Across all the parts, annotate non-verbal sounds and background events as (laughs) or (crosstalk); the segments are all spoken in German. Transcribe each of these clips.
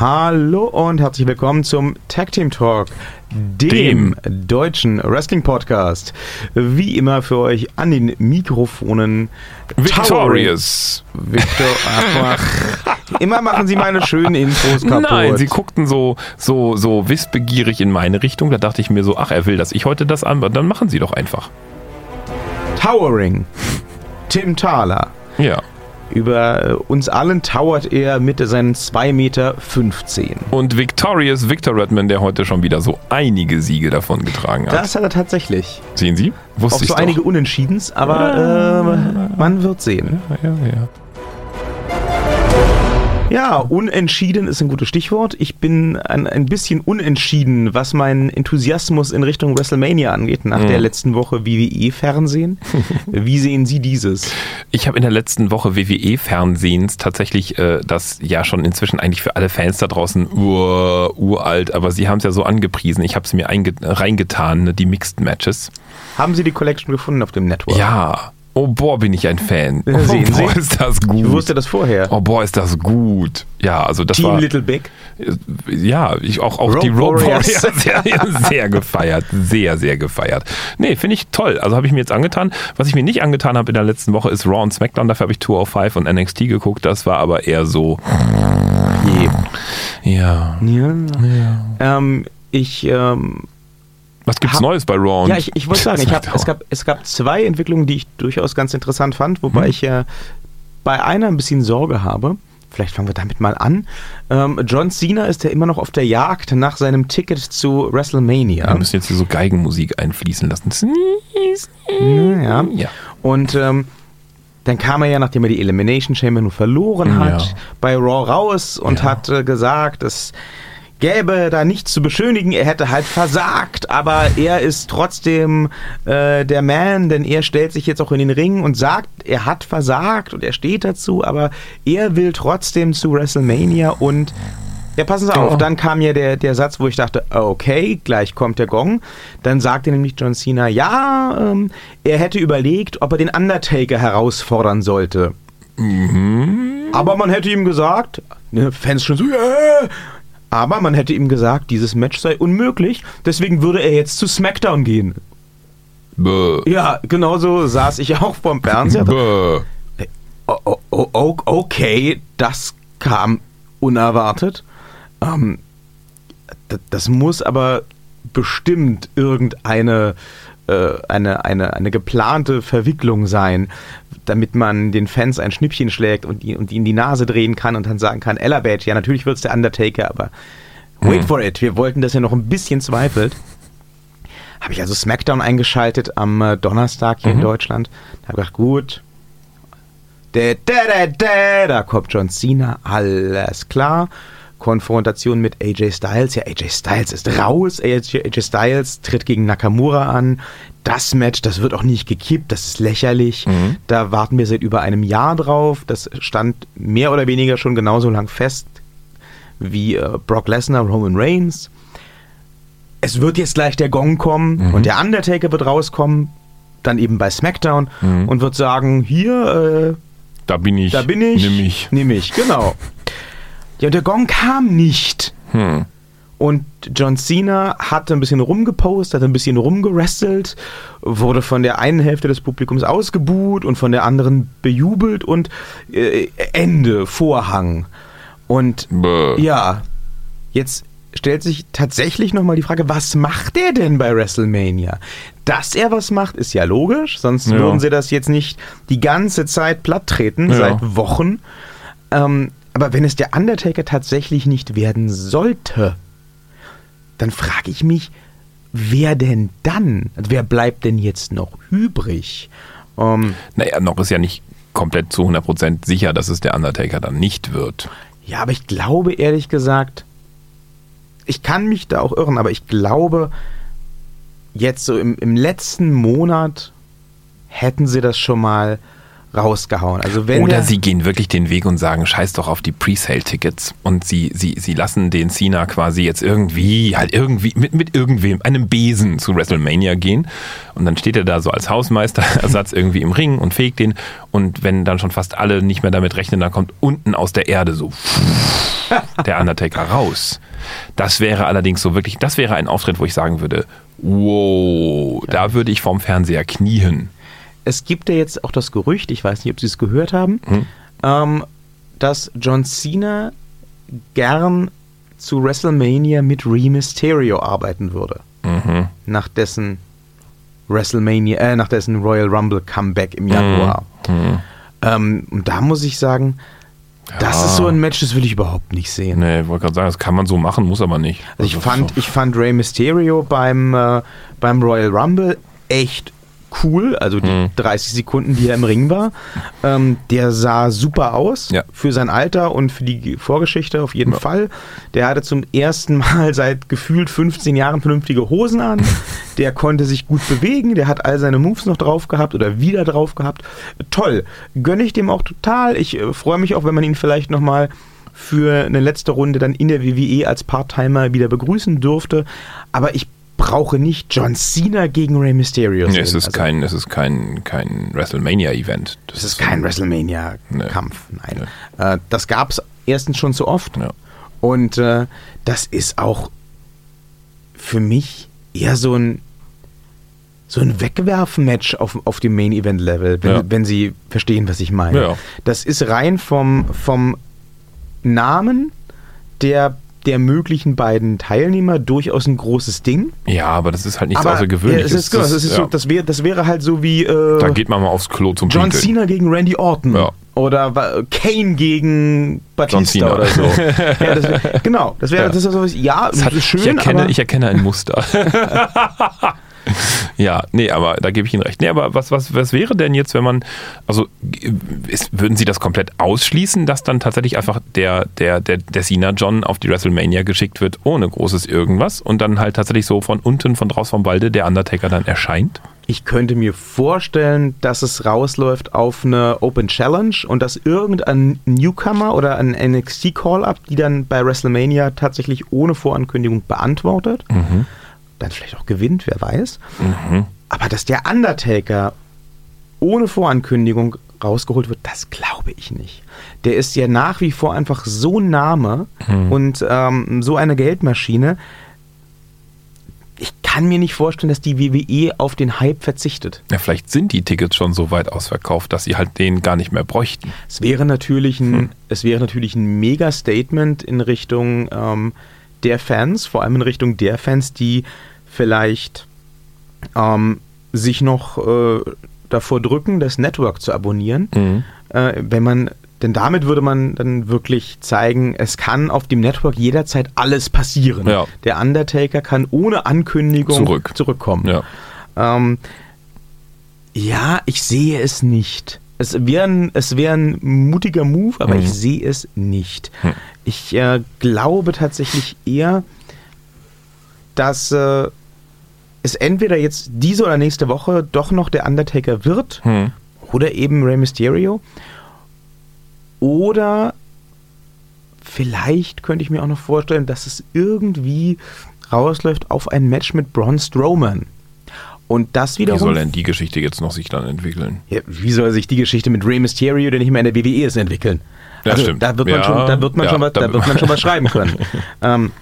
Hallo und herzlich willkommen zum Tag Team Talk, dem, deutschen Wrestling Podcast. Wie immer für euch an den Mikrofonen Victorious. Victor, ach, (laughs) immer machen Sie meine schönen Infos kaputt. Nein, sie guckten so, so, so wissbegierig in meine Richtung. Da dachte ich mir so, ach, er will, dass ich heute das an, dann machen sie doch einfach. Towering. Tim Thaler. Ja. Über äh, uns allen towert er mit seinen 2,15 Meter. Und Victorious Victor Redman, der heute schon wieder so einige Siege davon getragen hat. Das hat er tatsächlich. Sehen Sie? Wusste Auch so einige Unentschiedens, aber äh, man wird sehen. Ja, ja. Ja, unentschieden ist ein gutes Stichwort. Ich bin ein, ein bisschen unentschieden, was meinen Enthusiasmus in Richtung WrestleMania angeht, nach der letzten Woche WWE-Fernsehen. (laughs) Wie sehen Sie dieses? Ich habe in der letzten Woche WWE-Fernsehens tatsächlich äh, das ja schon inzwischen eigentlich für alle Fans da draußen ur, uralt, aber sie haben es ja so angepriesen. Ich habe es mir einge reingetan, ne, die Mixed Matches. Haben Sie die Collection gefunden auf dem Network? Ja. Oh boah, bin ich ein Fan. Ja, Oh sehen boah, Sie? ist das gut. Ich wusste das vorher. Oh boah, ist das gut. Ja, also das Team war Little Big. ja, ich auch auch Rope die Rope Warriors. Warriors (laughs) sehr, sehr gefeiert, sehr sehr gefeiert. Nee, finde ich toll. Also habe ich mir jetzt angetan. Was ich mir nicht angetan habe in der letzten Woche ist Raw und SmackDown. Dafür habe ich 205 und NXT geguckt. Das war aber eher so ja. Ja. Ähm, ich, ähm, Was gibt's Ha- Neues bei Raw? ja, ich, ich wollte sagen, ich (laughs) hab, es, gab, es gab zwei Entwicklungen, die ich durchaus ganz interessant fand, wobei Hm. ich äh, bei einer ein bisschen Sorge habe. Vielleicht fangen wir damit mal an. Ähm, John Cena ist ja immer noch auf der Jagd nach seinem Ticket zu WrestleMania. Wir müssen jetzt hier so Geigenmusik einfließen lassen. Ja. Ja. Und ähm, dann kam er ja, nachdem er die Elimination Chamber nur verloren hat, Ja. bei Raw raus und Ja. hat äh, gesagt, es gäbe da nichts zu beschönigen, er hätte halt versagt, aber er ist trotzdem äh, der Man, denn er stellt sich jetzt auch in den Ring und sagt, er hat versagt und er steht dazu, aber er will trotzdem zu WrestleMania und ja, passen Sie auf, Oh. dann kam ja der, der Satz, wo ich dachte, okay, gleich kommt der Gong. Dann sagte nämlich John Cena, ja, ähm, er hätte überlegt, ob er den Undertaker herausfordern sollte. Aber man hätte ihm gesagt, ne, Fans schon so, yeah! Aber man hätte ihm gesagt, dieses Match sei unmöglich, deswegen würde er jetzt zu SmackDown gehen. Bäh. Ja, genauso saß ich auch vorm Fernseher. Bäh. O- okay, das kam unerwartet. Ähm, das muss aber bestimmt irgendeine äh, eine, eine, eine geplante Verwicklung sein, damit man den Fans ein Schnippchen schlägt und die, und die in die Nase drehen kann und dann sagen kann, Elevate, ja natürlich wird es der Undertaker, aber wait for it, wir wollten, dass er noch ein bisschen zweifelt. Habe ich also SmackDown eingeschaltet am äh, Donnerstag hier in Deutschland. Da habe ich gedacht, gut, da, da, da, da, da kommt John Cena, alles klar. Konfrontation mit AJ Styles. Ja, AJ Styles ist raus. AJ, AJ Styles tritt gegen Nakamura an. Das Match, das wird auch nicht gekippt. Das ist lächerlich. Da warten wir seit über einem Jahr drauf. Das stand mehr oder weniger schon genauso lang fest wie äh, Brock Lesnar, Roman Reigns. Es wird jetzt gleich der Gong kommen und der Undertaker wird rauskommen. Dann eben bei SmackDown und wird sagen, hier, äh, Da bin ich. da bin ich. Nimm mich. Nimm mich, genau. Ja, und der Gong kam nicht. Hm. Und John Cena hatte ein bisschen rumgepostet, hat ein bisschen rumgerestelt, wurde von der einen Hälfte des Publikums ausgebuht und von der anderen bejubelt und äh, Ende, Vorhang. Und Bäh. ja, jetzt stellt sich tatsächlich nochmal die Frage, was macht er denn bei WrestleMania? Dass er was macht, ist ja logisch, sonst Ja. würden sie das jetzt nicht die ganze Zeit platt treten, Ja. seit Wochen. Ähm, aber wenn es der Undertaker tatsächlich nicht werden sollte, dann frage ich mich, wer denn dann? Also wer bleibt denn jetzt noch übrig? Ähm, Naja, noch ist ja nicht komplett zu 100% sicher, dass es der Undertaker dann nicht wird. Ja, aber ich glaube ehrlich gesagt, ich kann mich da auch irren, aber ich glaube, jetzt so im, im letzten Monat hätten sie das schon mal rausgehauen. Also wenn Oder der, sie gehen wirklich den Weg und sagen, scheiß doch auf die Presale-Tickets und sie, sie, sie lassen den Cena quasi jetzt irgendwie, halt irgendwie, mit, mit irgendwem, einem Besen zu WrestleMania gehen und dann steht er da so als Hausmeisterersatz (laughs) irgendwie im Ring und fegt den und wenn dann schon fast alle nicht mehr damit rechnen, dann kommt unten aus der Erde so (laughs) der Undertaker raus. Das wäre allerdings so wirklich, das wäre ein Auftritt, wo ich sagen würde, wow, da würde ich vorm Fernseher knien. Es gibt ja jetzt auch das Gerücht, ich weiß nicht, ob Sie es gehört haben, Hm. ähm, dass John Cena gern zu WrestleMania mit Rey Mysterio arbeiten würde. Mhm. Nach dessen WrestleMania, äh, nach dessen Royal Rumble Comeback im Januar. Mhm. Ähm, und da muss ich sagen, das Ja. ist so ein Match, das will ich überhaupt nicht sehen. Nee, ich wollte gerade sagen, das kann man so machen, muss aber nicht. Also ich Also, fand, ich fand Rey Mysterio beim, äh, beim Royal Rumble echt cool. Also die Mhm. 30 Sekunden, die er im Ring war. Ähm, der sah super aus Ja. für sein Alter und für die Vorgeschichte auf jeden Ja. Fall. Der hatte zum ersten Mal seit gefühlt 15 Jahren vernünftige Hosen an. Der konnte sich gut bewegen. Der hat all seine Moves noch drauf gehabt oder wieder drauf gehabt. Toll. Gönne ich dem auch total. Ich äh, freue mich auch, wenn man ihn vielleicht nochmal für eine letzte Runde dann in der WWE als Part-Timer wieder begrüßen dürfte. Aber ich brauche nicht John Cena gegen Rey Mysterio Nee, sehen. es ist Also, kein, es ist kein, kein WrestleMania-Event. es ist kein WrestleMania-Kampf. Nein. Äh, das gab es erstens schon zu oft. Ja. Und äh, das ist auch für mich eher so ein so ein Wegwerfen-Match auf, auf dem Main-Event-Level, wenn, Ja. wenn Sie verstehen, was ich meine. Ja. Das ist rein vom, vom Namen der, der möglichen beiden Teilnehmer durchaus ein großes Ding. Ja, aber das ist halt nichts Aber Außergewöhnliches. äh, es ist, genau, Das es ist ja. so, das, wäre, das wäre halt so wie äh, da geht man mal aufs Klo zum John Pinkeln. Cena gegen Randy Orton. Ja. Oder Kane gegen Batista Cena. oder so. (laughs) ja, das wär, genau, das wäre Ja. das ist so, ja, Das hat, ist schön, ich, erkenne, ich erkenne ein Muster. (laughs) (laughs) ja, nee, aber da gebe ich Ihnen recht. Nee, aber was, was, was wäre denn jetzt, wenn man, also ist, würden Sie das komplett ausschließen, dass dann tatsächlich einfach der, der, der, der Cena John auf die WrestleMania geschickt wird, ohne großes irgendwas und dann halt tatsächlich so von unten, von draußen vom Walde der Undertaker dann erscheint? ich könnte mir vorstellen, dass es rausläuft auf eine Open Challenge und dass irgendein Newcomer oder ein NXT Call-Up, die dann bei WrestleMania tatsächlich ohne Vorankündigung beantwortet, dann vielleicht auch gewinnt, wer weiß. Aber dass der Undertaker ohne Vorankündigung rausgeholt wird, das glaube ich nicht. Der ist ja nach wie vor einfach so ein Name und ähm, so eine Geldmaschine. Ich kann mir nicht vorstellen, dass die WWE auf den Hype verzichtet. Ja, vielleicht sind die Tickets schon so weit ausverkauft, dass sie halt den gar nicht mehr bräuchten. Es wäre natürlich ein, es wäre natürlich ein Mega-Statement in Richtung ähm, der Fans, vor allem in Richtung der Fans, die vielleicht ähm, sich noch äh, davor drücken, das Network zu abonnieren. Äh, wenn man, denn damit würde man dann wirklich zeigen, es kann auf dem Network jederzeit alles passieren. Ja. Der Undertaker kann ohne Ankündigung Zurück. zurückkommen. Ja. Ähm, ja, ich sehe es nicht. Es wäre ein, es wär ein mutiger Move, aber Mhm. ich sehe es nicht. Hm. Ich äh, glaube tatsächlich eher, dass äh, es entweder jetzt diese oder nächste Woche doch noch der Undertaker wird Hm. oder eben Rey Mysterio. Oder vielleicht könnte ich mir auch noch vorstellen, dass es irgendwie rausläuft auf ein Match mit Braun Strowman. Und das Wie wiederum. soll denn die Geschichte jetzt noch sich dann entwickeln? Ja, wie soll sich die Geschichte mit Rey Mysterio, der nicht mehr in der WWE ist, entwickeln? Ja, also, stimmt. Da wird man Ja, schon, da wird man ja, schon, was, da- wird man schon was (laughs) schreiben können. ähm,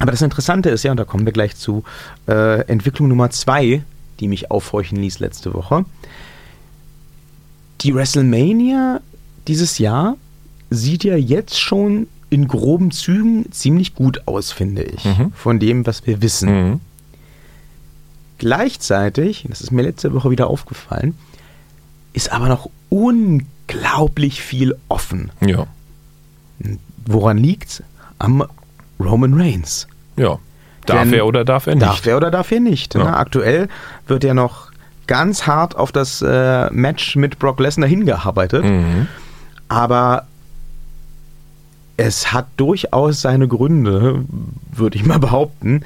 aber das Interessante ist ja, und da kommen wir gleich zu äh, Entwicklung Nummer zwei, die mich aufhorchen ließ letzte Woche. Die WrestleMania dieses Jahr sieht ja jetzt schon in groben Zügen ziemlich gut aus, finde ich. Mhm. Von dem, was wir wissen. Mhm. Gleichzeitig, das ist mir letzte Woche wieder aufgefallen, ist aber noch unglaublich viel offen. Ja. Woran liegt's? Am Roman Reigns. Ja. Darf Denn- er oder darf er nicht? Darf er oder darf er nicht? Ja. Ne? Aktuell wird ja noch ganz hart auf das äh, Match mit Brock Lesnar hingearbeitet. Mhm. Aber es hat durchaus seine Gründe, würde ich mal behaupten,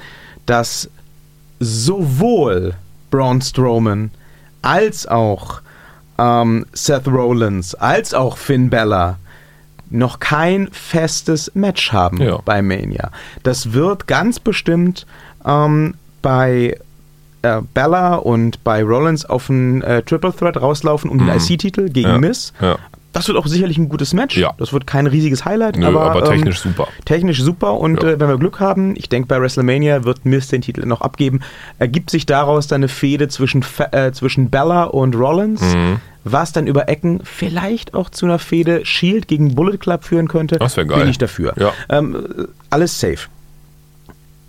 dass sowohl Braun Strowman als auch ähm, Seth Rollins als auch Finn Bella noch kein festes Match haben Ja. bei Mania. Das wird ganz bestimmt ähm, bei äh, Bella und bei Rollins auf ein äh, Triple Threat rauslaufen um den Mhm. IC-Titel gegen Ja. Miss. Ja. Das wird auch sicherlich ein gutes Match. Ja. Das wird kein riesiges Highlight, Nö, aber, aber technisch ähm, super. Technisch super und Ja. äh, wenn wir Glück haben, ich denke bei WrestleMania wird Miz den Titel noch abgeben, ergibt sich daraus dann eine Fehde zwischen, äh, zwischen Bella und Rollins, Mhm. was dann über Ecken vielleicht auch zu einer Fehde Shield gegen Bullet Club führen könnte. Das wär geil. Bin ich dafür. Ja. Ähm, äh, alles safe.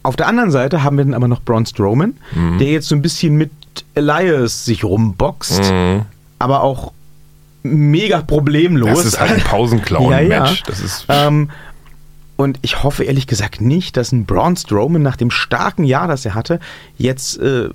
Auf der anderen Seite haben wir dann aber noch Braun Strowman, Mhm. der jetzt so ein bisschen mit Elias sich rumboxt, Mhm. aber auch mega problemlos. Das ist halt ein Pausenclown-Match. (laughs) Ja, ja. Das ist. Ähm, und ich hoffe ehrlich gesagt nicht, dass ein Braun Strowman nach dem starken Jahr, das er hatte, jetzt äh,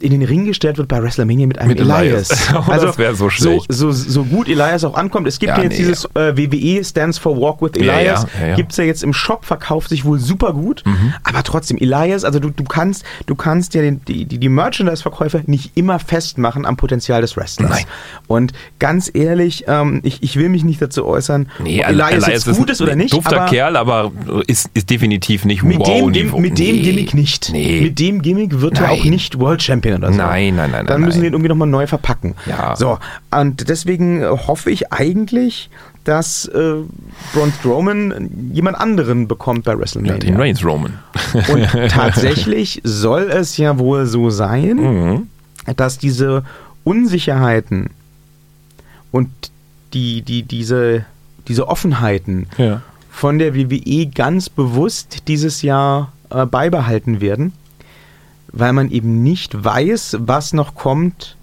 in den Ring gestellt wird bei WrestleMania mit einem Mit Elias. Elias. (laughs) Oh, das wär so schlecht. So, so, so gut Elias auch ankommt. Es gibt Ja, ja, jetzt nee. dieses äh, WWE Stands for Walk with Elias. ja, ja. Gibt es ja jetzt im Shop, verkauft sich wohl super gut. Mhm. Aber trotzdem, Elias, also du, du kannst, du kannst ja den, die, die, die Merchandise-Verkäufer nicht immer festmachen am Potenzial des Wrestlers. Nein. Und ganz ehrlich, ähm, ich, ich will mich nicht dazu äußern, Nee, ob Elias, jetzt gut ist oder nicht. Dufter aber Kerl, aber ist, ist definitiv nicht mit dem, Wow-Niveau. dem, mit dem Nee. Gimmick nicht. Nee. Mit dem Gimmick wird er Nein. auch nicht World Champion oder so. Nein, nein, nein, Dann nein, müssen wir ihn irgendwie nochmal neu verpacken. Ja. So, und deswegen äh, hoffe ich eigentlich, dass äh, Braun Strowman jemand anderen bekommt bei ja, WrestleMania. den Reigns Roman. (laughs) Und tatsächlich soll es ja wohl so sein, Mhm. dass diese Unsicherheiten und die, die, diese, diese Offenheiten Ja. von der WWE ganz bewusst dieses Jahr äh, beibehalten werden, weil man eben nicht weiß, was noch kommt.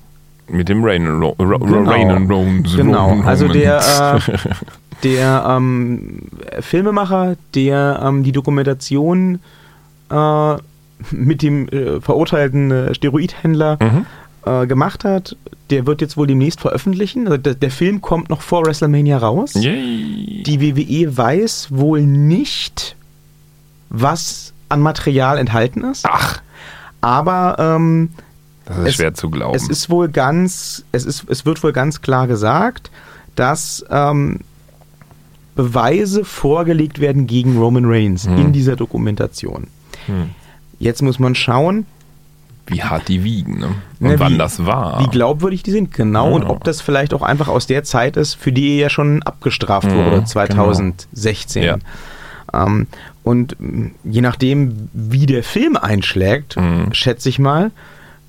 Mit dem Rain and Ro Ro Genau. Rain and Roman. Genau, also der, äh, (laughs) der ähm, Filmemacher, der ähm, die Dokumentation äh, mit dem äh, verurteilten äh, Steroidhändler Mhm. äh, gemacht hat, der wird jetzt wohl demnächst veröffentlichen. Also der, der Film kommt noch vor WrestleMania raus. Yay. Die WWE weiß wohl nicht, was an Material enthalten ist, Ach, aber ähm, das ist Es- schwer zu glauben. es ist wohl ganz, es ist, es wird wohl ganz klar gesagt, dass ähm, Beweise vorgelegt werden gegen Roman Reigns Hm. in dieser Dokumentation. Hm. Jetzt muss man schauen, Wie hart die wiegen, ne? Und Ne, wann wie- das war. wie glaubwürdig die sind, genau, Ja. und ob das vielleicht auch einfach aus der Zeit ist, für die er ja schon abgestraft Mhm, wurde, 2016. Ja. Ähm, und mh, je nachdem, wie der Film einschlägt, Mhm. schätze ich mal,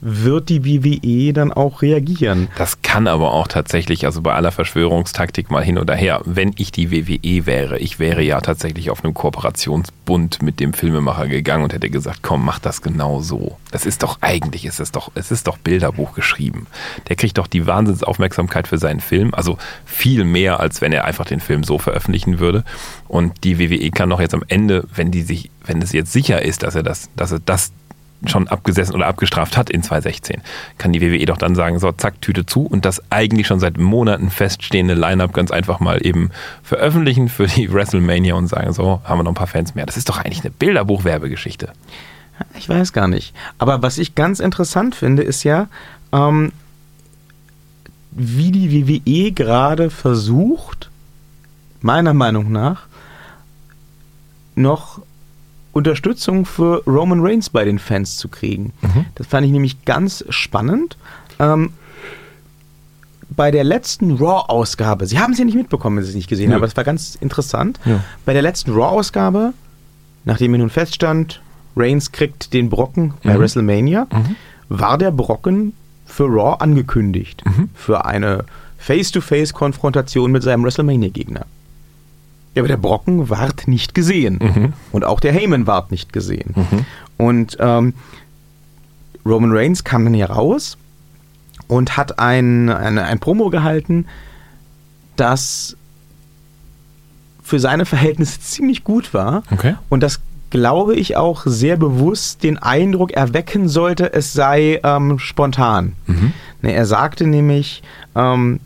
wird die WWE dann auch reagieren. Das kann aber auch tatsächlich, also bei aller Verschwörungstaktik mal hin oder her, wenn ich die WWE wäre, ich wäre ja tatsächlich auf einen Kooperationsbund mit dem Filmemacher gegangen und hätte gesagt, komm, mach das genau so. Das ist doch eigentlich, ist es doch, es ist doch Bilderbuch geschrieben. Der kriegt doch die Wahnsinnsaufmerksamkeit für seinen Film, also viel mehr, als wenn er einfach den Film so veröffentlichen würde. Und die WWE kann doch jetzt am Ende, wenn die sich, wenn es jetzt sicher ist, dass er das, dass er das schon abgesessen oder abgestraft hat in 2016, kann die WWE doch dann sagen, so, zack, Tüte zu und das eigentlich schon seit Monaten feststehende Line-Up ganz einfach mal eben veröffentlichen für die WrestleMania und sagen, so, haben wir noch ein paar Fans mehr. Das ist doch eigentlich eine Bilderbuch-Werbegeschichte. Ich weiß gar nicht. Aber was ich ganz interessant finde, ist ja, ähm, wie die WWE gerade versucht, meiner Meinung nach, noch Unterstützung für Roman Reigns bei den Fans zu kriegen. Mhm. Das fand ich nämlich ganz spannend. Ähm, bei der letzten Raw-Ausgabe, Sie haben es ja nicht mitbekommen, wenn Sie es nicht gesehen haben, aber es war ganz interessant. Ja. Bei der letzten Raw-Ausgabe, nachdem mir nun feststand, Reigns kriegt den Brocken bei Mhm. WrestleMania, Mhm. war der Brocken für Raw angekündigt. Mhm. Für eine Face-to-Face-Konfrontation mit seinem WrestleMania-Gegner. Ja, aber der Brocken ward nicht gesehen. Mhm. Und auch der Heyman ward nicht gesehen. Mhm. Und ähm, Roman Reigns kam dann hier raus und hat ein, ein, ein Promo gehalten, das für seine Verhältnisse ziemlich gut war. Okay. Und das glaube ich auch sehr bewusst den Eindruck erwecken sollte, es sei ähm, spontan. Mhm. Ne, er sagte nämlich, ähm,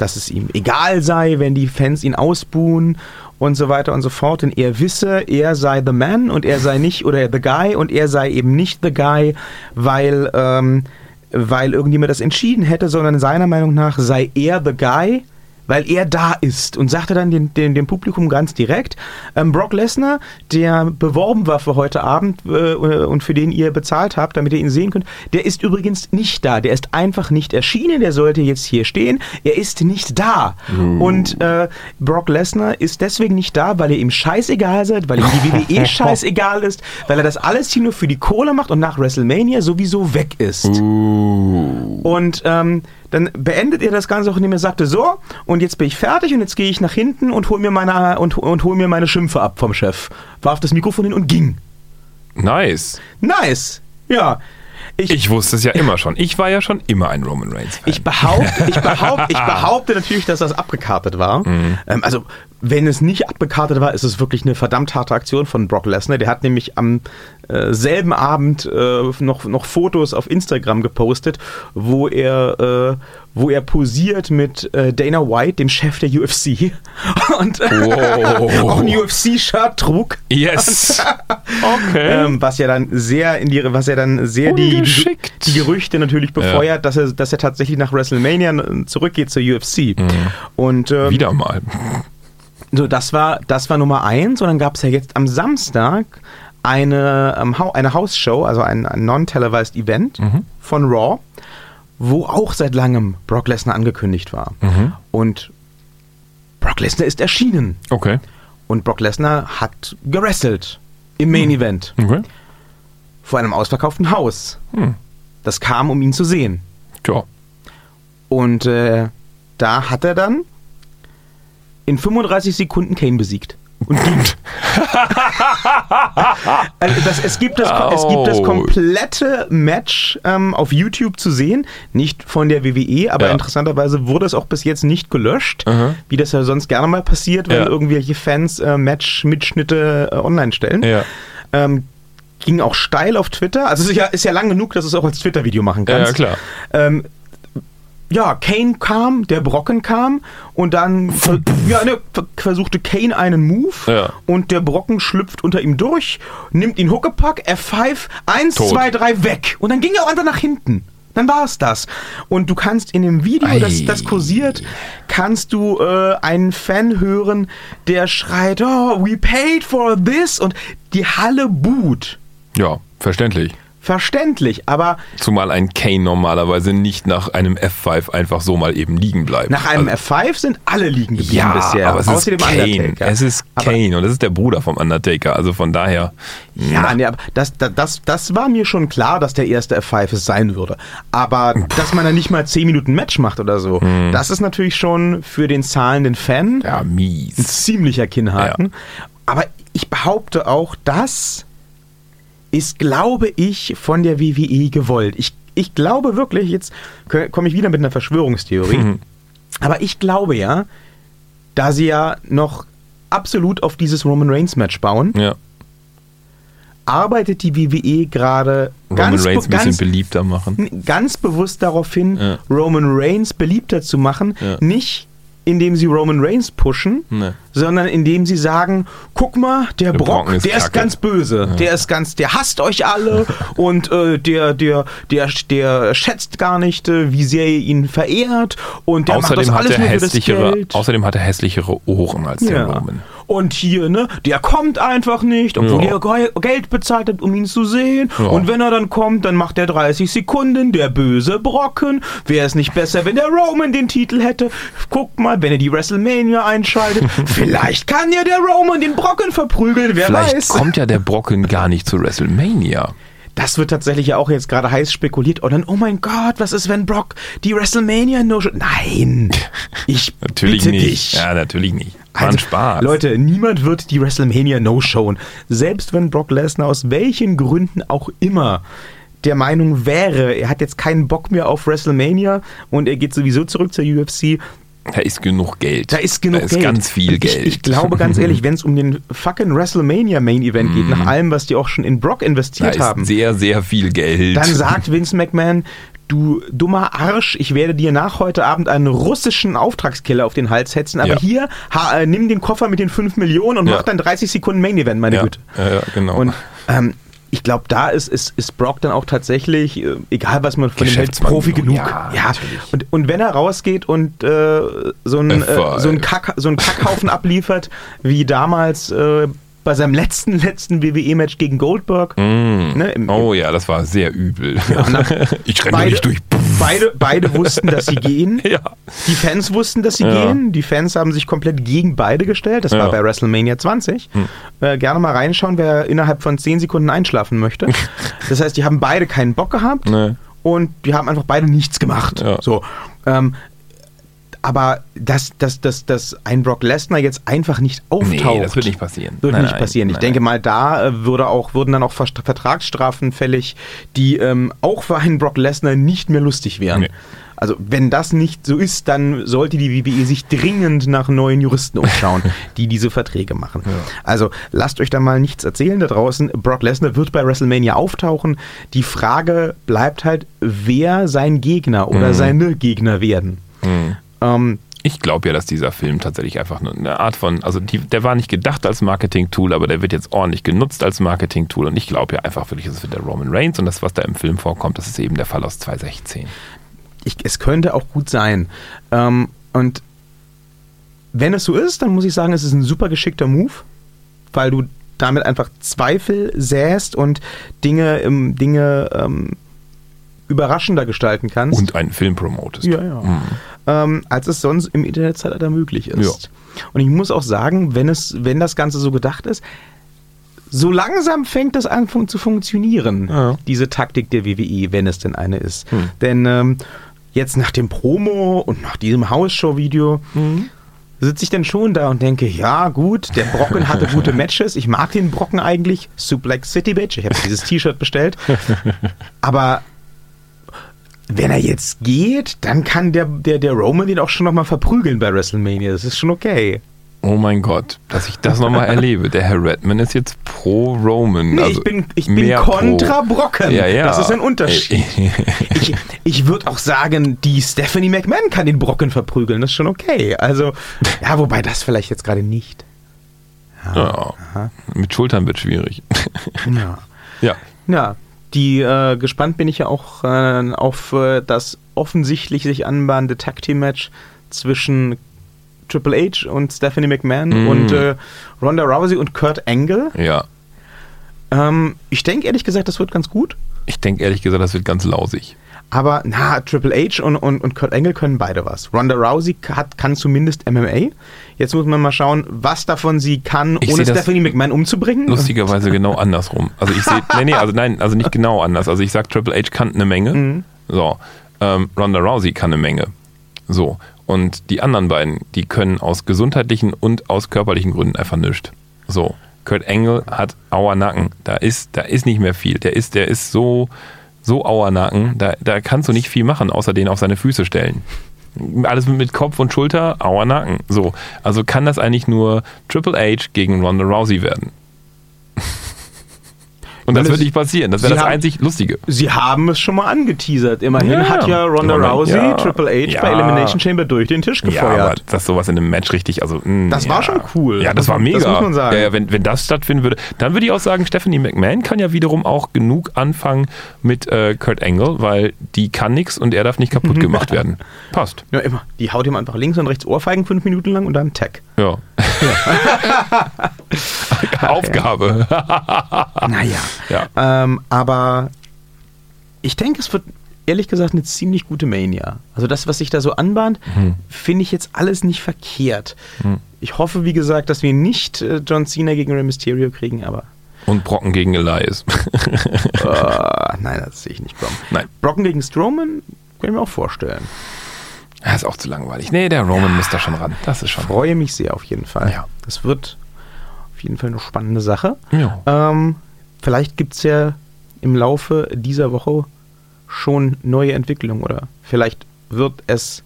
dass es ihm egal sei, wenn die Fans ihn ausbuhen und so weiter und so fort. Denn er wisse, er sei the man und er sei nicht, oder the guy und er sei eben nicht the guy, weil, ähm, weil irgendjemand das entschieden hätte, sondern seiner Meinung nach sei er the guy, weil er da ist und sagte dann dem, dem, dem Publikum ganz direkt, ähm, Brock Lesnar, der beworben war für heute Abend äh, und für den ihr bezahlt habt, damit ihr ihn sehen könnt, der ist übrigens nicht da. Der ist einfach nicht erschienen. Der sollte jetzt hier stehen. Er ist nicht da. Und äh, Brock Lesnar ist deswegen nicht da, weil er ihm scheißegal seid, weil ihm die WWE (laughs) scheißegal ist, weil er das alles hier nur für die Kohle macht und nach WrestleMania sowieso weg ist. Uh. Und ähm, dann beendet er das Ganze auch, indem er sagte, so, und jetzt bin ich fertig und jetzt gehe ich nach hinten und hol mir meine, und, und hol mir meine Schimpfe ab vom Chef. Warf das Mikrofon hin und ging. Nice. Nice. Ja. Ich, Ich wusste es ja immer schon. Ich war ja schon immer ein Roman Reigns. Fan. ich, behaupte, ich, behaupte, ich behaupte natürlich, dass das abgekartet war. Mhm. Ähm, also, wenn es nicht abgekartet war, ist es wirklich eine verdammt harte Aktion von Brock Lesnar. Der hat nämlich am äh, selben Abend äh, noch, noch Fotos auf Instagram gepostet, wo er, äh, wo er posiert mit äh, Dana White, dem Chef der UFC, (laughs) und äh, Wow. auch ein UFC-Shirt trug. Yes. (laughs) Okay. Ähm, was ja dann sehr in die, was ja dann sehr die, die, Gerüchte natürlich befeuert, dass er, dass er tatsächlich nach WrestleMania zurückgeht zur UFC. Und ähm, Wieder mal. so, das war, das war Nummer eins. Und dann gab es ja jetzt am Samstag eine, ähm, eine Hausshow, also ein, ein non-televised Event von Raw, wo auch seit langem Brock Lesnar angekündigt war. Und Brock Lesnar ist erschienen. Okay. Und Brock Lesnar hat gewrestelt im Main Event Okay. vor einem ausverkauften Haus. Hm. Das kam, um ihn zu sehen. Tja. Und äh, da hat er dann in 35 Sekunden Kane besiegt. Und ging. (laughs) also das, es, gibt das, es gibt das komplette Match ähm, auf YouTube zu sehen. Nicht von der WWE, aber Ja. interessanterweise wurde es auch bis jetzt nicht gelöscht, Aha. wie das ja sonst gerne mal passiert, wenn Ja. irgendwelche Fans äh, Match-Mitschnitte äh, online stellen. Ja. Ähm, ging auch steil auf Twitter. Also es ist ja, ist ja lang genug, dass du es auch als Twitter-Video machen kannst. ja, klar. Ähm, ja, Kane kam, der Brocken kam und dann ver ja, ne, ver- versuchte Kane einen Move Ja. und der Brocken schlüpft unter ihm durch, nimmt ihn Huckepack, F5, 1, Tot. 2, 3, weg. Und dann ging er auch einfach nach hinten. Dann war es das. Und du kannst in dem Video, das, Ei. das kursiert, kannst du äh, einen Fan hören, der schreit, oh, we paid for this und die Halle buht. Ja, verständlich. Verständlich, aber Zumal ein Kane normalerweise nicht nach einem F5 einfach so mal eben liegen bleibt. nach einem Also- F5 sind alle liegen geblieben ja, bisher. aber es ist Kane. Undertaker. Es ist Kane und das ist der Bruder vom Undertaker. Also von daher. Ja, nee, aber das, das, das, das war mir schon klar, dass der erste F5 es sein würde. Aber dass man da nicht mal 10 Minuten Match macht oder so, das ist natürlich schon für den zahlenden Fan. Ja, ein mies. ziemlicher Kinnhaken. Aber ich behaupte auch, das ist, glaube ich, von der WWE gewollt. Ich, ich glaube wirklich, jetzt komme ich wieder mit einer Verschwörungstheorie, Mhm. aber ich glaube ja, da sie ja noch absolut auf dieses Roman Reigns Match bauen, Ja. arbeitet die WWE gerade Roman ganz, Reigns ein be- bisschen ganz, beliebter machen. ganz bewusst darauf hin, Ja. Roman Reigns beliebter zu machen. Ja. Nicht indem sie Roman Reigns pushen, Nee. sondern indem sie sagen, guck mal, der, Brock, Brocken ist der ist Kacke. ganz böse, der ist ganz, der hasst euch alle (laughs) und äh, der, der, der, der schätzt gar nicht, äh, wie sehr ihr ihn verehrt und der macht das Außerdem hat, alles er nur hässlichere, außerdem hat er hässlichere Ohren als der Roman. Und hier, ne, der kommt einfach nicht, obwohl Ja. Ge- Geld bezahlt habt, um ihn zu sehen. Ja. Und wenn er dann kommt, dann macht er 30 Sekunden, der böse Brocken. Wäre es nicht besser, wenn der Roman den Titel hätte? Guckt mal, wenn er die WrestleMania einschaltet, (laughs) vielleicht kann ja der Roman den Brocken verprügeln, wer Vielleicht weiß. kommt ja der Brocken gar nicht zu WrestleMania. Das wird tatsächlich ja auch jetzt gerade heiß spekuliert. Und dann, oh mein Gott, was ist, wenn Brock die WrestleMania no Nein, (laughs) ich Natürlich bitte nicht. dich. Ja, natürlich nicht. War ein Also, Spaß. Leute, niemand wird die WrestleMania no-showen. Selbst wenn Brock Lesnar aus welchen Gründen auch immer der Meinung wäre, er hat jetzt keinen Bock mehr auf WrestleMania und er geht sowieso zurück zur UFC, da ist genug Geld. da ist genug da ist Geld. ganz viel ich, Geld. Ich glaube ganz (laughs) ehrlich, wenn es um den fucking WrestleMania Main Event geht, nach allem, was die auch schon in Brock da investiert ist haben, sehr, sehr viel Geld. dann sagt (laughs) Vince McMahon, du dummer Arsch, ich werde dir nach heute Abend einen russischen Auftragskiller auf den Hals setzen, aber Ja. hier, ha, äh, nimm den Koffer mit den 5 Millionen und Ja. mach dann 30 Sekunden Main Event, meine ja, Güte. ja, ja, genau. Und ähm, ich glaube, da ist, ist, ist Brock dann auch tatsächlich, äh, egal was man von dem hält. Profi genug. Ja, Ja, und, und wenn er rausgeht und äh, so einen F5. äh, so Kack, so Kackhaufen (laughs) abliefert, wie damals äh, bei seinem letzten, letzten WWE-Match gegen Goldberg. Ne, im, Oh ja, das war sehr übel. na, (laughs) ich renne beide, nicht durch. Beide, beide wussten, dass sie gehen. (laughs) Ja. Die Fans wussten, dass sie Ja. gehen. Die Fans haben sich komplett gegen beide gestellt. Das Ja. Hm. war bei WrestleMania 20. Äh, gerne mal reinschauen, wer innerhalb von 10 Sekunden einschlafen möchte. (laughs) Das heißt, die haben beide keinen Bock gehabt Nee. und die haben einfach beide nichts gemacht. Ja. So. Ähm, aber dass, dass, dass, dass ein Brock Lesnar jetzt einfach nicht auftaucht. Nee, das wird nicht passieren. Wird Nein, nicht nein, passieren. Ich nein. denke mal, da äh, würde auch, würden dann auch Ver- Vertragsstrafen fällig, die ähm, auch für einen Brock Lesnar nicht mehr lustig wären. Nee. Also wenn das nicht so ist, dann sollte die WWE sich dringend nach neuen Juristen umschauen, (laughs) die diese Verträge machen. Also lasst euch da mal nichts erzählen da draußen. Brock Lesnar wird bei WrestleMania auftauchen. Die Frage bleibt halt, wer sein Gegner oder Mhm. seine Gegner werden. Ähm, Ich glaube ja, dass dieser Film tatsächlich einfach nur eine Art von, also die, der war nicht gedacht als Marketing-Tool, aber der wird jetzt ordentlich genutzt als Marketing-Tool und ich glaube ja einfach wirklich, es wird der Roman Reigns und das, was da im Film vorkommt, das ist eben der Fall aus 2016. ich, es könnte auch gut sein. Ähm, und wenn es so ist, dann muss ich sagen, es ist ein super geschickter Move, weil du damit einfach Zweifel säst und Dinge, Dinge ähm, überraschender gestalten kannst. Und einen Film promotest. Ja, ja. Mhm. ähm, als es sonst im Internetzeitalter möglich ist. Und ich muss auch sagen, wenn es, wenn das Ganze so gedacht ist, so langsam fängt das an fun zu funktionieren, Ja. diese Taktik der WWE, wenn es denn eine ist. Hm. Denn ähm, jetzt nach dem Promo und nach diesem Hausshow-Video sitze ich dann schon da und denke, ja gut, der Brocken hatte (laughs) gute Matches, ich mag den Brocken eigentlich, Suplex City Bitch, ich habe dieses T-Shirt bestellt, (laughs) aber wenn er jetzt geht, dann kann der, der, der Roman ihn auch schon nochmal verprügeln bei WrestleMania. Das ist schon okay. Oh mein Gott, dass ich das nochmal erlebe. Der Herr Redman ist jetzt pro Roman. Nee, also ich bin, ich bin kontra pro. Brocken. Ja, ja. Das ist ein Unterschied. (laughs) ich ich würde auch sagen, die Stephanie McMahon kann den Brocken verprügeln. Das ist schon okay. Also, ja, wobei das vielleicht jetzt gerade nicht. ja, mit Schultern wird schwierig. Ja. ja. Ja, die äh, gespannt bin ich ja auch äh, auf äh, das offensichtlich sich anbahnende Tag Team Match zwischen Triple H und Stephanie McMahon Mm. und äh, Ronda Rousey und Kurt Angle. Ja. Ähm, ich denke ehrlich gesagt, das wird ganz gut. Ich denke ehrlich gesagt, das wird ganz lausig. Aber na, Triple H und, und, und Kurt Angle können beide was. Ronda Rousey hat, kann zumindest MMA. Jetzt muss man mal schauen, was davon sie kann, Ich ohne Stephanie McMahon umzubringen. Lustigerweise (laughs) genau andersrum. Also ich sehe, nee, nee, also nein, also nicht genau anders. Also ich sag, Triple H kann eine Menge. Mhm. So, ähm, Ronda Rousey kann eine Menge. So, und die anderen beiden, die können aus gesundheitlichen und aus körperlichen Gründen einfach nichts. So, Kurt Angle hat Auernacken. Da ist, da ist nicht mehr viel. Der ist, der ist so, so Auernacken. Da, da kannst du nicht viel machen, außer den auf seine Füße stellen. Alles mit Kopf und Schulter, Auernacken. So, also kann das eigentlich nur Triple H gegen Ronda Rousey werden. Und das wird nicht passieren. Das wäre das haben- einzig Lustige. Sie haben es schon mal angeteasert. Immerhin Ja, hat ja Ronda Ronda- Rousey ja, Triple H ja. bei Elimination Chamber durch den Tisch Ja, aber gefeuert. dass sowas in einem Match richtig, also mh, Das ja. war schon cool. Ja, das Das war mega. das muss man sagen. Ja, ja, wenn, wenn das stattfinden würde, dann würde ich auch sagen, Stephanie McMahon kann ja wiederum auch genug anfangen mit äh, Kurt Angle, weil die kann nichts und er darf nicht kaputt (laughs) gemacht werden. Passt. ja, immer. Die haut ihm einfach links und rechts Ohrfeigen fünf Minuten lang und dann Tag. Ja. (laughs) Aufgabe. (laughs) Naja. Ja. Ähm, aber ich denke, es wird ehrlich gesagt eine ziemlich gute Mania. Also das, was sich da so anbahnt, Mhm. finde ich jetzt alles nicht verkehrt. Ich hoffe, wie gesagt, dass wir nicht äh, John Cena gegen Rey Mysterio kriegen, aber Und Brocken gegen Elias. (laughs) äh, nein, das sehe ich nicht kommen. Nein. Brocken gegen Strowman kann ich mir auch vorstellen. Das ist auch zu langweilig. Nee, der Roman muss da schon ran. Das ist schon. Freue mich sehr auf jeden Fall. Ja. Das wird auf jeden Fall eine spannende Sache. Ja. Ähm, vielleicht gibt es ja im Laufe dieser Woche schon neue Entwicklungen oder vielleicht wird es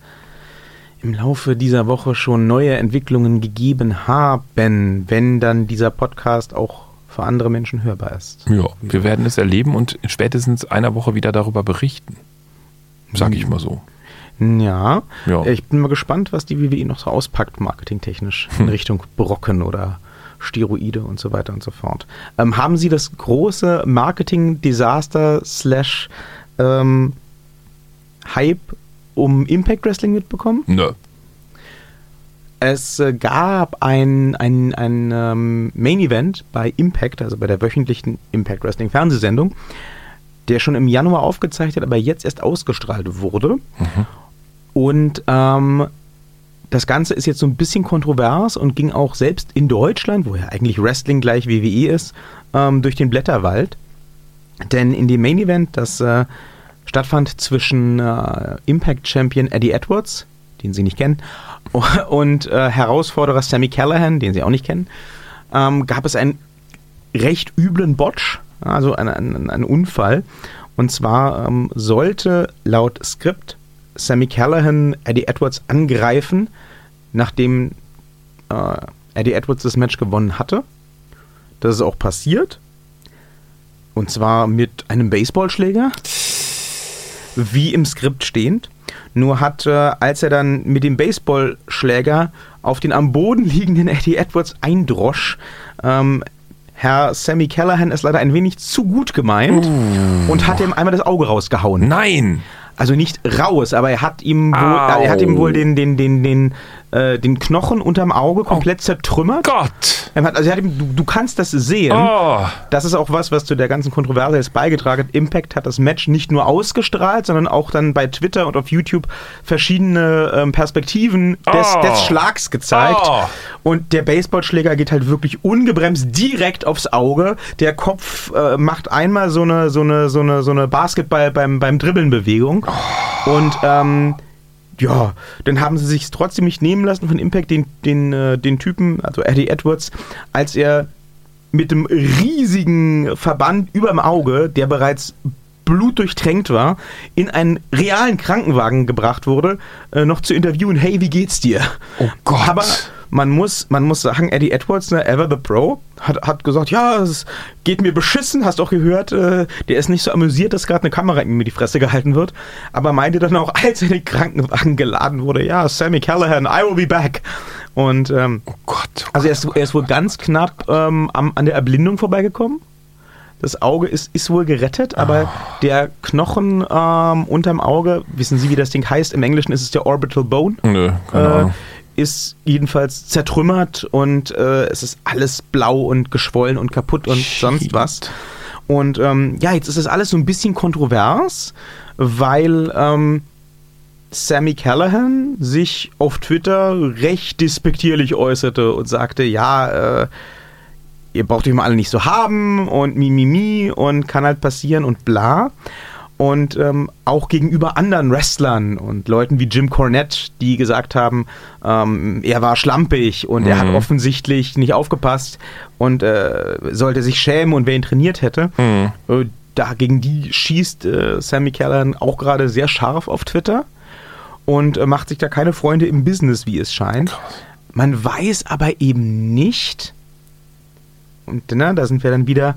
im Laufe dieser Woche schon neue Entwicklungen gegeben haben, wenn dann dieser Podcast auch für andere Menschen hörbar ist. Ja, wir werden es erleben und spätestens einer Woche wieder darüber berichten. Sag ich mal so. Ja, Ja. ich bin mal gespannt, was die WWE noch so auspackt, marketingtechnisch, in Richtung Brocken oder Steroide und so weiter und so fort. Ähm, haben Sie das große Marketing-Desaster slash ähm, Hype um Impact Wrestling mitbekommen? Nö. Es äh, gab ein, ein, ein ähm, Main Event bei Impact, also bei der wöchentlichen Impact Wrestling Fernsehsendung, der schon im Januar aufgezeichnet, aber jetzt erst ausgestrahlt wurde. Und ähm, das Ganze ist jetzt so ein bisschen kontrovers und ging auch selbst in Deutschland, wo ja eigentlich Wrestling gleich WWE ist, ähm, durch den Blätterwald. Denn in dem Main Event, das äh, stattfand zwischen äh, Impact Champion Eddie Edwards, den Sie nicht kennen, (laughs) und äh, Herausforderer Sammy Callahan, den Sie auch nicht kennen, ähm, gab es einen recht üblen Botch, also einen, einen, einen Unfall. Und zwar ähm, sollte laut Skript Sammy Callahan Eddie Edwards angreifen, nachdem äh, Eddie Edwards das Match gewonnen hatte. Das ist auch passiert. Und zwar mit einem Baseballschläger, wie im Skript stehend. Nur hat, äh, als er dann mit dem Baseballschläger auf den am Boden liegenden Eddie Edwards eindrosch, ähm, Herr Sammy Callahan ist leider ein wenig zu gut gemeint und hat ihm einmal das Auge rausgehauen. Nein! Also nicht raus, aber er hat ihm wohl, Au. er hat ihm wohl den, den, den, den, äh, den Knochen unterm Auge komplett zertrümmert. Gott! Also ihm, du, du kannst das sehen. Oh. Das ist auch was, was zu der ganzen Kontroverse jetzt beigetragen hat. Impact hat das Match nicht nur ausgestrahlt, sondern auch dann bei Twitter und auf YouTube verschiedene ähm, Perspektiven des, Oh. des Schlags gezeigt. Oh. Und der Baseballschläger geht halt wirklich ungebremst direkt aufs Auge. Der Kopf äh, macht einmal so eine, so eine, so eine, so eine Basketball beim, beim Dribbeln Bewegung. Und ähm, ja, dann haben sie sich trotzdem nicht nehmen lassen von Impact, den, den, äh, den Typen, also Eddie Edwards, als er mit dem riesigen Verband überm Auge, der bereits blutdurchtränkt war, in einen realen Krankenwagen gebracht wurde, äh, noch zu interviewen, hey, wie geht's dir? Oh Gott. Aber man muss, man muss sagen, Eddie Edwards, ne, Ever the Pro, hat, hat gesagt, ja, es geht mir beschissen, hast auch gehört, äh, der ist nicht so amüsiert, dass gerade eine Kamera in mir die Fresse gehalten wird, aber meinte dann auch, (laughs) als er in den Krankenwagen geladen wurde, ja, Sammy Callahan, I will be back. Und ähm, Oh Gott. Oh also er Gott. ist, er ist wohl ganz knapp ähm, am, an der Erblindung vorbeigekommen. Das Auge ist, ist wohl gerettet, aber der Knochen ähm, unterm Auge, wissen Sie, wie das Ding heißt? Im Englischen ist es der Orbital Bone. Nö, keine Äh. Ist jedenfalls zertrümmert und äh, es ist alles blau und geschwollen und kaputt und Shit. sonst was. Und ähm, ja, jetzt ist das alles so ein bisschen kontrovers, weil ähm, Sammy Callahan sich auf Twitter recht despektierlich äußerte und sagte, ja, äh, ihr braucht euch mal alle nicht so haben und mi, mi, mi und kann halt passieren und bla. Und ähm, auch gegenüber anderen Wrestlern und Leuten wie Jim Cornette, die gesagt haben, ähm, er war schlampig und er hat Mhm. offensichtlich nicht aufgepasst und äh, sollte sich schämen und wer ihn trainiert hätte. Mhm. Äh, dagegen die schießt äh, Sammy Callahan auch gerade sehr scharf auf Twitter und äh, macht sich da keine Freunde im Business, wie es scheint. Man weiß aber eben nicht, und ne, da sind wir dann wieder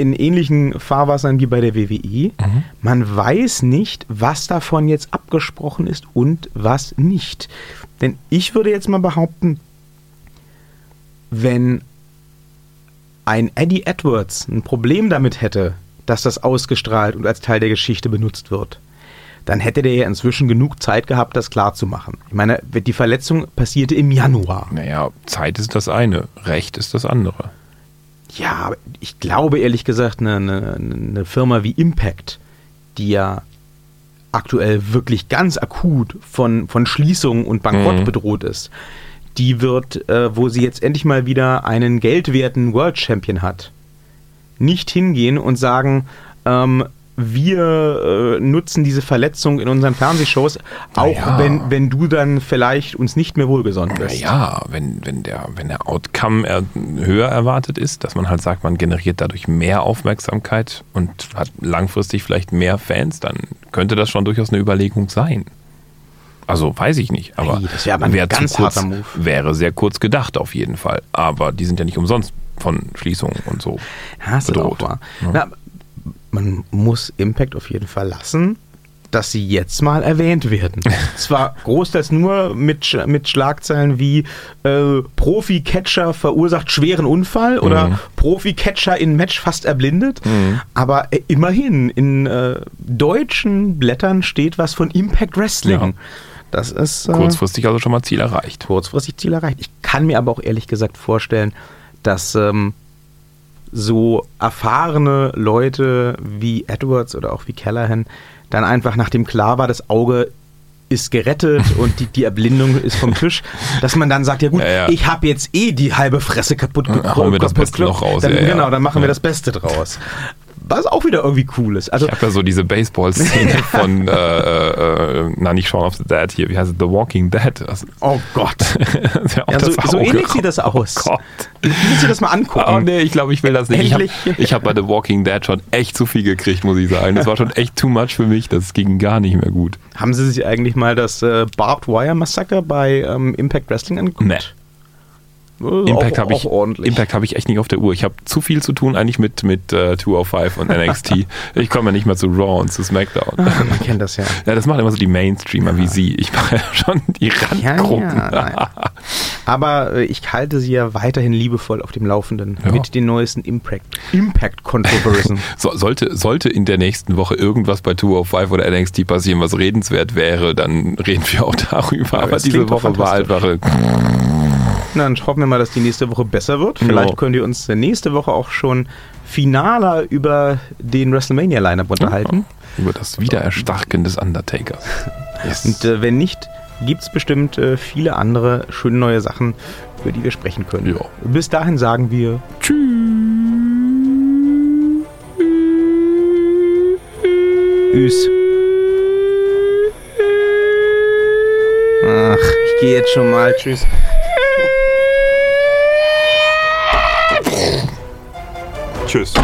in ähnlichen Fahrwassern wie bei der WWE. Man weiß nicht, was davon jetzt abgesprochen ist und was nicht. Denn ich würde jetzt mal behaupten, wenn ein Eddie Edwards ein Problem damit hätte, dass das ausgestrahlt und als Teil der Geschichte benutzt wird, dann hätte der ja inzwischen genug Zeit gehabt, das klarzumachen. Ich meine, die Verletzung passierte im Januar. Naja, Zeit ist das eine, Recht ist das andere. Ja, ich glaube ehrlich gesagt, eine, eine, eine Firma wie Impact, die ja aktuell wirklich ganz akut von, von Schließung und Bankrott Mhm. bedroht ist, die wird, äh, wo sie jetzt endlich mal wieder einen geldwerten World Champion hat, nicht hingehen und sagen, ähm, wir äh, nutzen diese Verletzung in unseren Fernsehshows, auch Naja. wenn, wenn du dann vielleicht uns nicht mehr wohlgesonnen bist. Naja, wenn, wenn, der, wenn der Outcome er, höher erwartet ist, dass man halt sagt, man generiert dadurch mehr Aufmerksamkeit und hat langfristig vielleicht mehr Fans, dann könnte das schon durchaus eine Überlegung sein. Also weiß ich nicht, aber das wäre wär ganz kurz, wäre sehr kurz gedacht auf jeden Fall. Aber die sind ja nicht umsonst von Schließungen und so. Ja, auch bedroht. wahr. Ja. Na, man muss Impact auf jeden Fall lassen, dass sie jetzt mal erwähnt werden. (laughs) Zwar großteils nur mit, mit Schlagzeilen wie äh, Profi-Catcher verursacht schweren Unfall oder Mhm. Profi-Catcher in Match fast erblindet, aber äh, immerhin in äh, deutschen Blättern steht was von Impact Wrestling. Ja. Das ist äh, Kurzfristig also schon mal Ziel erreicht. kurzfristig Ziel erreicht. Ich kann mir aber auch ehrlich gesagt vorstellen, dass ähm, so erfahrene Leute wie Edwards oder auch wie Callahan dann einfach nachdem klar war, das Auge ist gerettet (laughs) und die, die Erblindung ist vom Tisch, dass man dann sagt, ja gut, Ja, ja. ich habe jetzt eh die halbe Fresse kaputt Dann hauen wir das kaputt Beste noch raus, Dann, ja. Genau, dann machen wir das Beste draus. Was auch wieder irgendwie cool ist. Also Ich habe ja so diese Baseball-Szene (laughs) von, äh, äh, äh, na nicht Shaun of the Dead hier, wie heißt es, The Walking Dead. Das Oh Gott. (laughs) ja so, so ähnlich sieht das aus. Oh Gott. Ich muss dir das mal angucken. Oh nee, ich glaube, ich will das nicht. Ich habe Endlich. ich hab bei The Walking Dead schon echt zu viel gekriegt, muss ich sagen. Das war schon echt too much für mich. Das ging gar nicht mehr gut. Haben Sie sich eigentlich mal das äh, Barbed Wire Massaker bei ähm, Impact Wrestling angeguckt? Nee. Äh, Impact habe ich. Impact hab ich echt nicht auf der Uhr. Ich habe zu viel zu tun eigentlich mit, mit äh, 205 und NXT. (laughs) ich komme ja nicht mal zu Raw und zu SmackDown. Man kennt das ja. Ja, das machen immer so die Mainstreamer wie Sie. Ich mache ja schon die Ja, Randgruppen. ja. Aber äh, ich halte sie ja weiterhin liebevoll auf dem Laufenden Ja. mit den neuesten Impact, Impact Controversien. (laughs) So, sollte, sollte in der nächsten Woche irgendwas bei 205 oder NXT passieren, was redenswert wäre, dann reden wir auch darüber. Aber das diese Woche war einfach. Dann hoffen wir mal, dass die nächste Woche besser wird. Vielleicht Ja. könnt ihr uns nächste Woche auch schon finaler über den WrestleMania Lineup unterhalten. Über das Wiedererstarken des Undertakers. (laughs) Yes. Und äh, wenn nicht, gibt es bestimmt äh, viele andere schöne neue Sachen, über die wir sprechen können. Ja. Bis dahin sagen wir Tschüss. Ach, ich gehe jetzt schon mal. Tschüss. Tschüss.